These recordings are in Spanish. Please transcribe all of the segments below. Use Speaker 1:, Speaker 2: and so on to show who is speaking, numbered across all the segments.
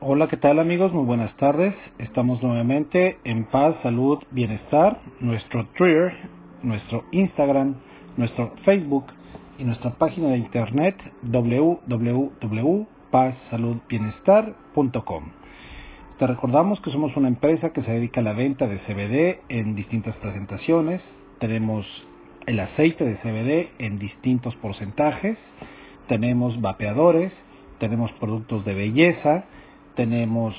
Speaker 1: Hola, ¿qué tal amigos? Muy buenas tardes. Estamos nuevamente en paz, salud, bienestar. Nuestro Twitter, nuestro Instagram, nuestro Facebook y nuestra página de internet www.pazsaludbienestar.com. Te recordamos que somos una empresa que se dedica a la venta de CBD en distintas presentaciones. Tenemos el aceite de CBD en distintos porcentajes. Tenemos vapeadores, tenemos productos de belleza, tenemos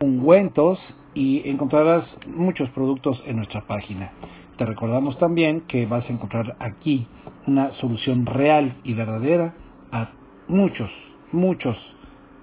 Speaker 1: ungüentos y encontrarás muchos productos en nuestra página. Te recordamos también que vas a encontrar aquí una solución real y verdadera a muchos, muchos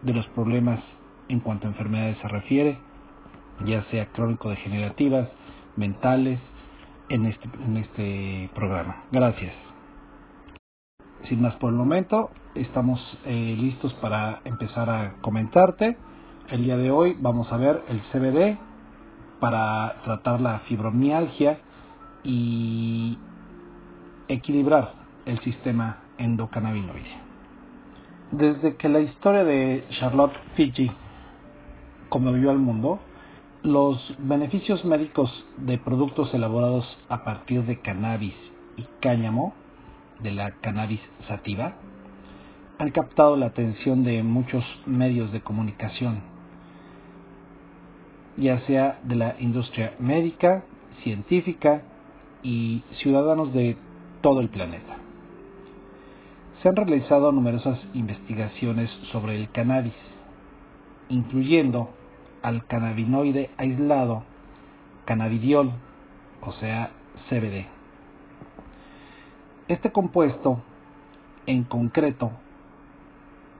Speaker 1: de los problemas en cuanto a enfermedades se refiere, ya sea crónico-degenerativas, mentales, en este, en este programa. Gracias. Sin más por el momento, estamos eh, listos para empezar a comentarte. El día de hoy vamos a ver el CBD para tratar la fibromialgia y equilibrar el sistema endocannabinoide. Desde que la historia de Charlotte Fiji conmovió al mundo, los beneficios médicos de productos elaborados a partir de cannabis y cáñamo, de la cannabis sativa, han captado la atención de muchos medios de comunicación, ya sea de la industria médica, científica y ciudadanos de todo el planeta. Se han realizado numerosas investigaciones sobre el cannabis, incluyendo al cannabinoide aislado, cannabidiol, o sea, CBD. Este compuesto, en concreto,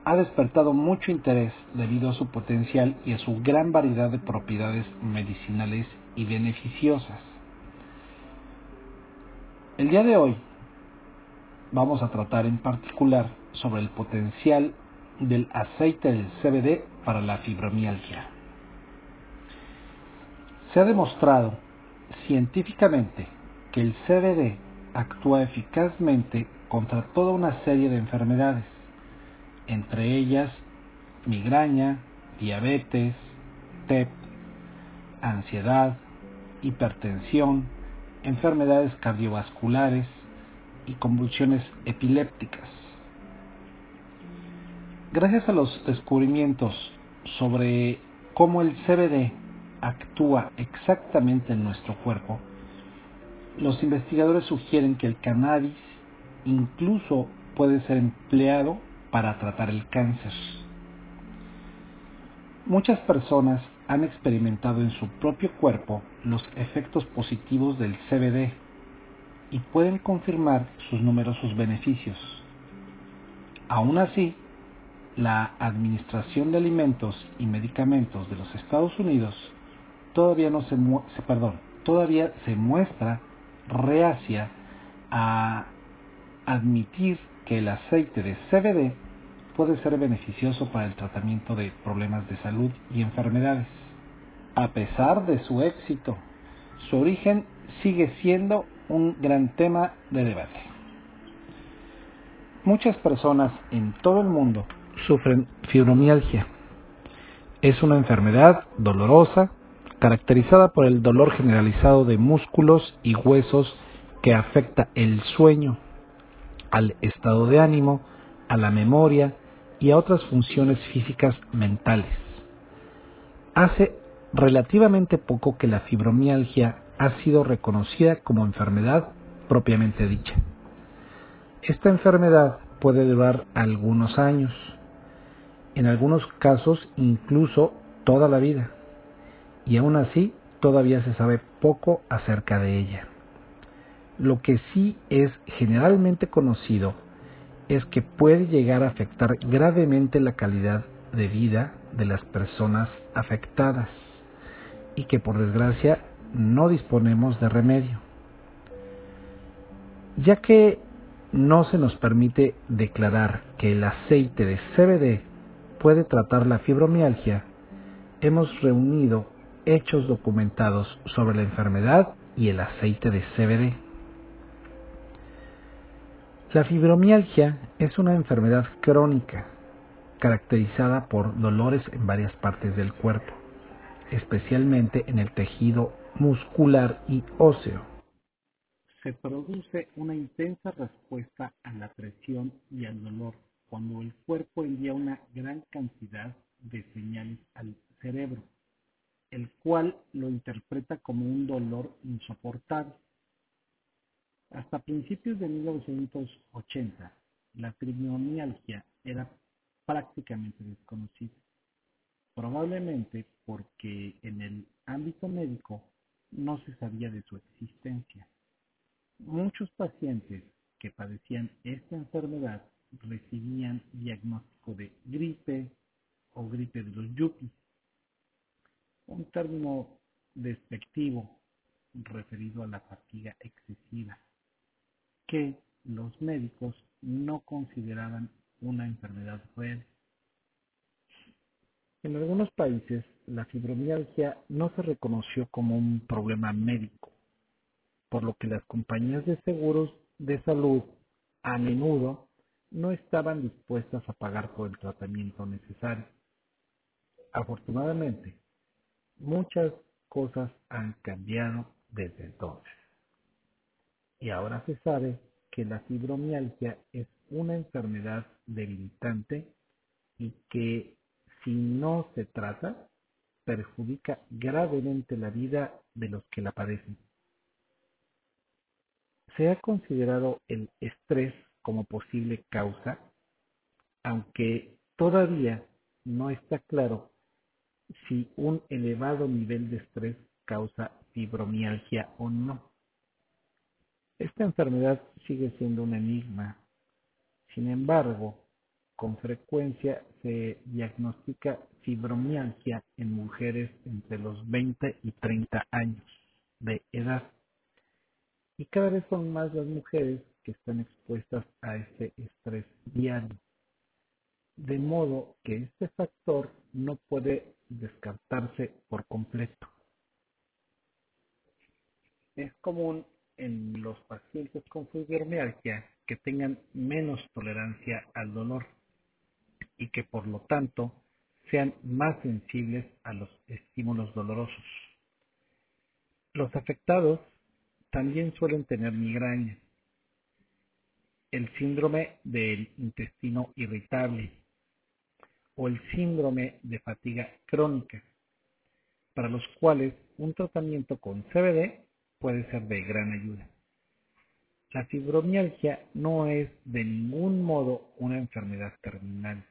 Speaker 1: ha despertado mucho interés debido a su potencial y a su gran variedad de propiedades medicinales y beneficiosas. El día de hoy vamos a tratar en particular sobre el potencial del aceite del CBD para la fibromialgia. Se ha demostrado científicamente que el CBD actúa eficazmente contra toda una serie de enfermedades, entre ellas migraña, diabetes, TEP, ansiedad, hipertensión, enfermedades cardiovasculares y convulsiones epilépticas. Gracias a los descubrimientos sobre cómo el CBD actúa exactamente en nuestro cuerpo, los investigadores sugieren que el cannabis incluso puede ser empleado para tratar el cáncer. Muchas personas han experimentado en su propio cuerpo los efectos positivos del CBD y pueden confirmar sus numerosos beneficios. Aún así, la Administración de Alimentos y Medicamentos de los Estados Unidos todavía no se, perdón, todavía se muestra reacia a admitir que el aceite de CBD puede ser beneficioso para el tratamiento de problemas de salud y enfermedades. A pesar de su éxito, su origen sigue siendo un gran tema de debate. Muchas personas en todo el mundo sufren fibromialgia. Es una enfermedad dolorosa caracterizada por el dolor generalizado de músculos y huesos que afecta el sueño, al estado de ánimo, a la memoria y a otras funciones físicas mentales. Hace relativamente poco que la fibromialgia ha sido reconocida como enfermedad propiamente dicha. Esta enfermedad puede durar algunos años, en algunos casos incluso toda la vida y aún así todavía se sabe poco acerca de ella. Lo que sí es generalmente conocido es que puede llegar a afectar gravemente la calidad de vida de las personas afectadas y que por desgracia no disponemos de remedio. Ya que no se nos permite declarar que el aceite de CBD puede tratar la fibromialgia, hemos reunido hechos documentados sobre la enfermedad y el aceite de CBD. La fibromialgia es una enfermedad crónica caracterizada por dolores en varias partes del cuerpo, especialmente en el tejido muscular y óseo. Se produce una intensa respuesta a la presión y al dolor cuando el cuerpo envía una gran cantidad de señales al cerebro, el cual lo interpreta como un dolor insoportable. Hasta principios de 1980, la fibromialgia era prácticamente desconocida, probablemente porque en el ámbito médico no se sabía de su existencia. Muchos pacientes que padecían esta enfermedad recibían diagnóstico de gripe o gripe de los yuppies, un término despectivo referido a la fatiga excesiva, que los médicos no consideraban una enfermedad real. En algunos países, la fibromialgia no se reconoció como un problema médico, por lo que las compañías de seguros de salud a menudo no estaban dispuestas a pagar por el tratamiento necesario. Afortunadamente, muchas cosas han cambiado desde entonces. Y ahora se sabe que la fibromialgia es una enfermedad debilitante y que si no se trata, perjudica gravemente la vida de los que la padecen. Se ha considerado el estrés como posible causa, aunque todavía no está claro si un elevado nivel de estrés causa fibromialgia o no. Esta enfermedad sigue siendo un enigma. Sin embargo, con frecuencia se diagnostica fibromialgia en mujeres entre los 20 y 30 años de edad. Y cada vez son más las mujeres que están expuestas a este estrés diario. De modo que este factor no puede descartarse por completo. Es común en los pacientes con fibromialgia que tengan menos tolerancia al dolor y que por lo tanto sean más sensibles a los estímulos dolorosos. Los afectados también suelen tener migraña, el síndrome del intestino irritable o el síndrome de fatiga crónica, para los cuales un tratamiento con CBD puede ser de gran ayuda. La fibromialgia no es de ningún modo una enfermedad terminal,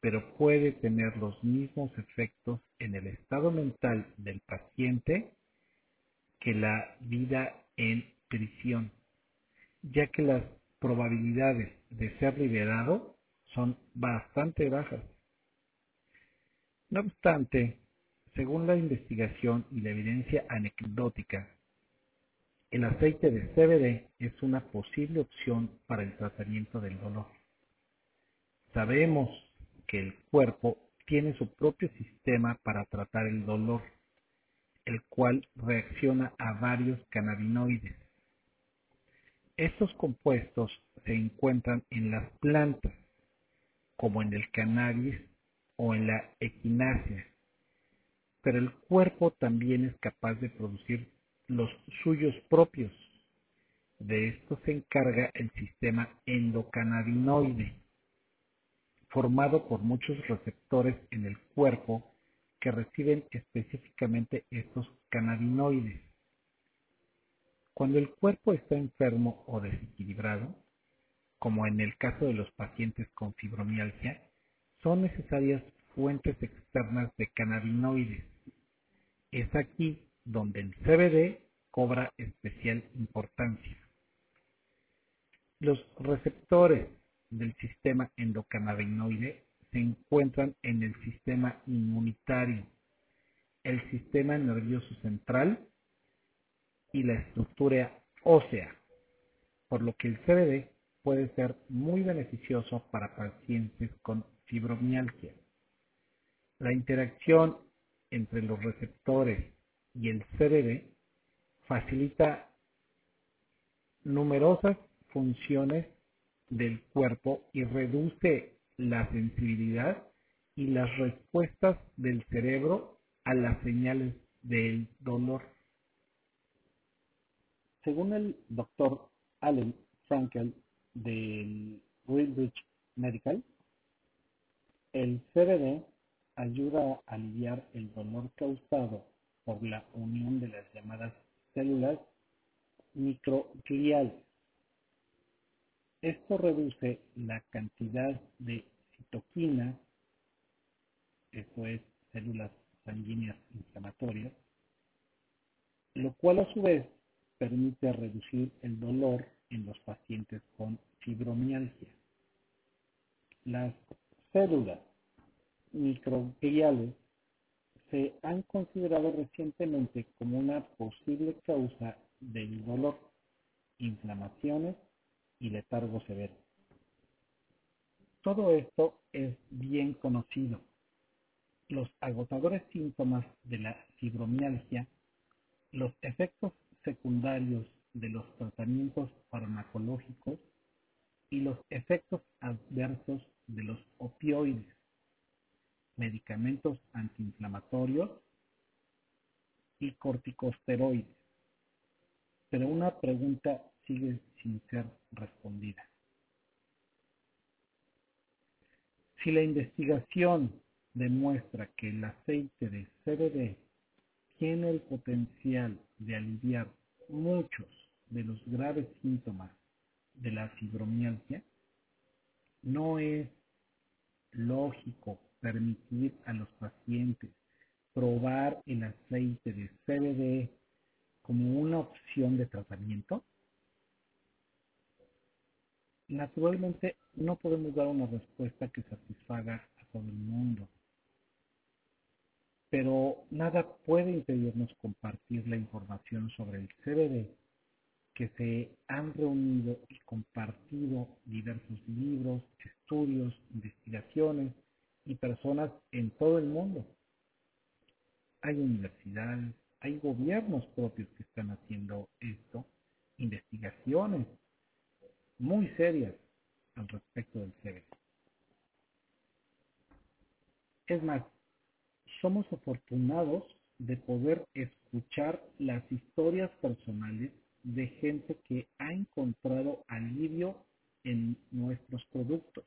Speaker 1: pero puede tener los mismos efectos en el estado mental del paciente que la vida en prisión, ya que las probabilidades de ser liberado son bastante bajas. No obstante, según la investigación y la evidencia anecdótica, el aceite de CBD es una posible opción para el tratamiento del dolor. Sabemos que el cuerpo tiene su propio sistema para tratar el dolor, el cual reacciona a varios cannabinoides. Estos compuestos se encuentran en las plantas, como en el cannabis o en la equinacia, pero el cuerpo también es capaz de producir los suyos propios. De esto se encarga el sistema endocannabinoide, formado por muchos receptores en el cuerpo que reciben específicamente estos cannabinoides. Cuando el cuerpo está enfermo o desequilibrado, como en el caso de los pacientes con fibromialgia, son necesarias fuentes externas de cannabinoides. Es aquí donde el CBD cobra especial importancia. Los receptores del sistema endocannabinoide se encuentran en el sistema inmunitario, el sistema nervioso central y la estructura ósea, por lo que el CBD puede ser muy beneficioso para pacientes con fibromialgia. La interacción entre los receptores y el CBD facilita numerosas funciones del cuerpo y reduce la sensibilidad y las respuestas del cerebro a las señales del dolor. Según el doctor Allen Frankel del Greenwich Medical, el CBD ayuda a aliviar el dolor causado por la unión de las llamadas células microgliales. Esto reduce la cantidad de citoquina, esto es células sanguíneas inflamatorias, lo cual a su vez permite reducir el dolor en los pacientes con fibromialgia. Las células microgliales se han considerado recientemente como una posible causa del dolor, inflamaciones y letargo severo. Todo esto es bien conocido. Los agotadores síntomas de la fibromialgia, los efectos secundarios de los tratamientos farmacológicos y los efectos adversos de los opioides, medicamentos antiinflamatorios y corticosteroides. Pero una pregunta sigue sin ser respondida. Si la investigación demuestra que el aceite de CBD tiene el potencial de aliviar muchos de los graves síntomas de la fibromialgia, no es lógico permitir a los pacientes probar el aceite de CBD como una opción de tratamiento? Naturalmente no podemos dar una respuesta que satisfaga a todo el mundo, pero nada puede impedirnos compartir la información sobre el CBD que se han reunido y compartido diversos libros, estudios, investigaciones y personas en todo el mundo. Hay universidades, hay gobiernos propios que están haciendo esto, investigaciones muy serias al respecto del CBD. Es más, somos afortunados de poder escuchar las historias personales de gente que ha encontrado alivio en nuestros productos.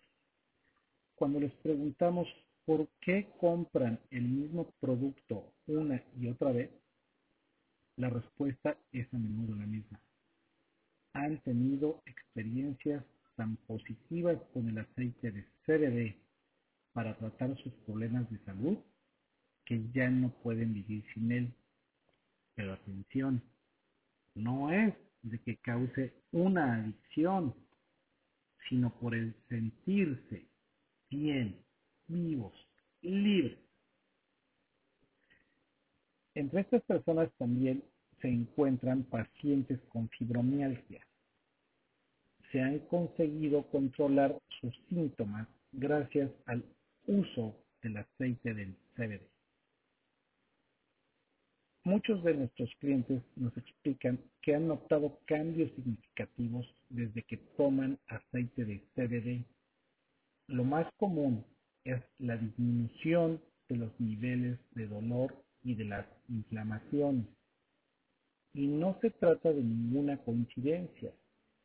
Speaker 1: Cuando les preguntamos por qué compran el mismo producto una y otra vez, la respuesta es a menudo la misma. Han tenido experiencias tan positivas con el aceite de CBD para tratar sus problemas de salud que ya no pueden vivir sin él. Pero atención, no es de que cause una adicción, sino por el sentirse bien, vivos, libres. Entre estas personas también se encuentran pacientes con fibromialgia. Se han conseguido controlar sus síntomas gracias al uso del aceite del CBD. Muchos de nuestros clientes nos explican que han notado cambios significativos desde que toman aceite de CBD. Lo más común es la disminución de los niveles de dolor y de las inflamaciones. Y no se trata de ninguna coincidencia,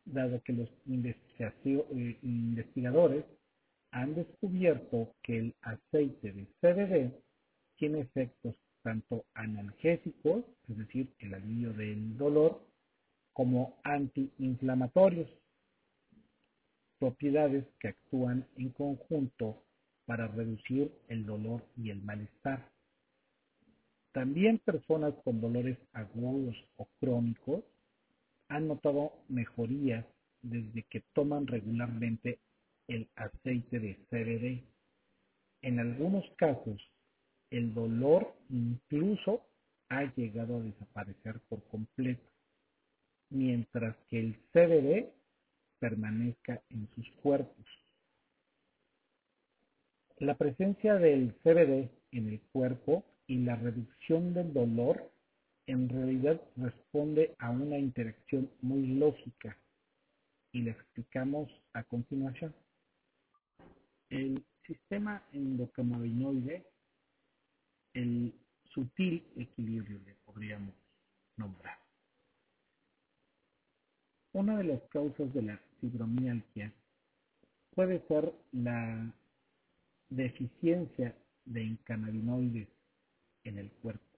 Speaker 1: dado que los eh, investigadores han descubierto que el aceite de CBD tiene efectos tanto analgésicos, es decir, el alivio del dolor, como antiinflamatorios, propiedades que actúan en conjunto para reducir el dolor y el malestar. También personas con dolores agudos o crónicos han notado mejorías desde que toman regularmente el aceite de CBD. En algunos casos, el dolor incluso ha llegado a desaparecer por completo, mientras que el CBD permanezca en sus cuerpos. La presencia del CBD en el cuerpo y la reducción del dolor en realidad responde a una interacción muy lógica y la explicamos a continuación. El sistema endocannabinoide, el sutil equilibrio le podríamos nombrar. Una de las causas de la fibromialgia puede ser la deficiencia de cannabinoides en el cuerpo.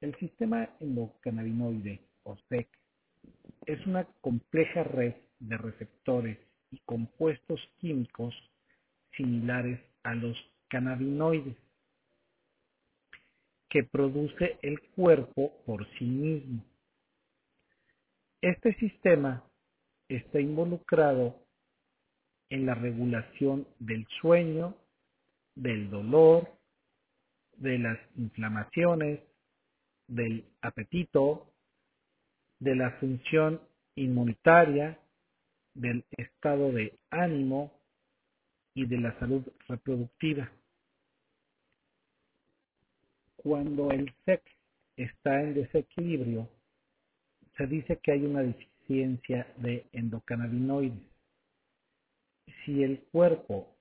Speaker 1: El sistema endocannabinoide o SEC es una compleja red de receptores y compuestos químicos similares a los cannabinoides que produce el cuerpo por sí mismo. Este sistema está involucrado en la regulación del sueño, del dolor, de las inflamaciones, del apetito, de la función inmunitaria, del estado de ánimo y de la salud reproductiva. Cuando el SEC está en desequilibrio, se dice que hay una deficiencia de endocannabinoides. Si el cuerpo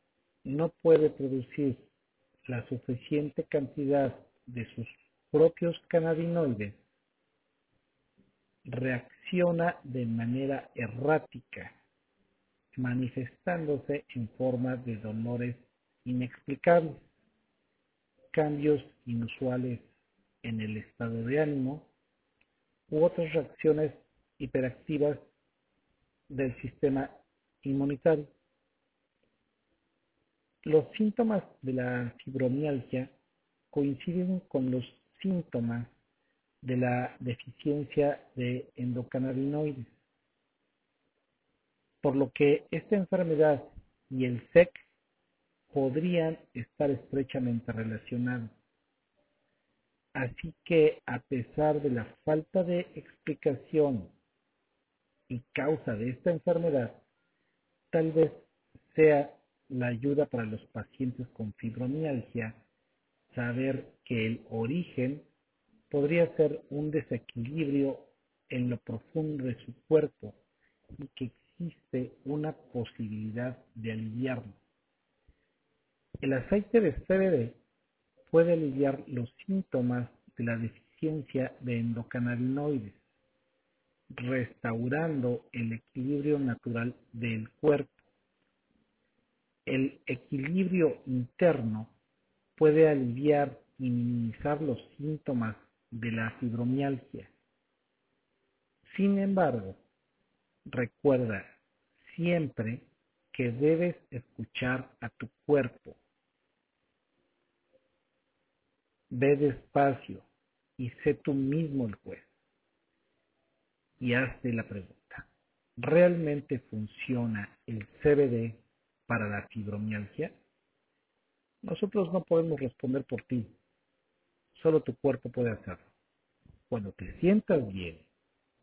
Speaker 1: no puede producir la suficiente cantidad de sus propios cannabinoides, reacciona de manera errática, manifestándose en forma de dolores inexplicables, cambios inusuales en el estado de ánimo u otras reacciones hiperactivas del sistema inmunitario. Los síntomas de la fibromialgia coinciden con los síntomas de la deficiencia de endocannabinoides, por lo que esta enfermedad y el SEC podrían estar estrechamente relacionados. Así que a pesar de la falta de explicación y causa de esta enfermedad, tal vez sea la ayuda para los pacientes con fibromialgia saber que el origen podría ser un desequilibrio en lo profundo de su cuerpo y que existe una posibilidad de aliviarlo. El aceite de CBD puede aliviar los síntomas de la deficiencia de endocannabinoides, restaurando el equilibrio natural del cuerpo. El equilibrio interno puede aliviar y minimizar los síntomas de la fibromialgia. Sin embargo, recuerda siempre que debes escuchar a tu cuerpo. Ve despacio y sé tú mismo el juez. Y hazte la pregunta. ¿Realmente funciona el CBD para la fibromialgia? Nosotros no podemos responder por ti. Solo tu cuerpo puede hacerlo. Cuando te sientas bien,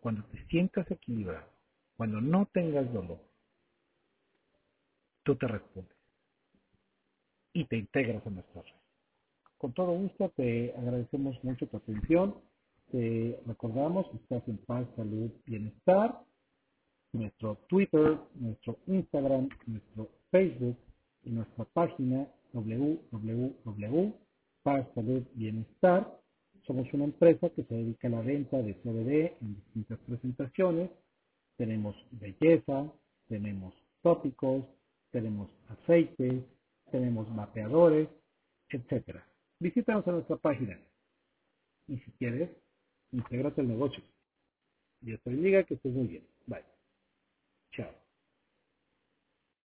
Speaker 1: cuando te sientas equilibrado, cuando no tengas dolor, tú te respondes y te integras a nuestra red. Con todo gusto te agradecemos mucho tu atención. Te recordamos que estás en paz, salud, bienestar. Nuestro Twitter, nuestro Instagram, nuestro Facebook y nuestra página www.paz, salud, bienestar. Somos una empresa que se dedica a la venta de CBD en distintas presentaciones. Tenemos belleza, tenemos tópicos, tenemos aceites, tenemos mapeadores, etc. Visítanos a nuestra página y si quieres, intégrate al negocio. Dios te bendiga, que estés muy bien.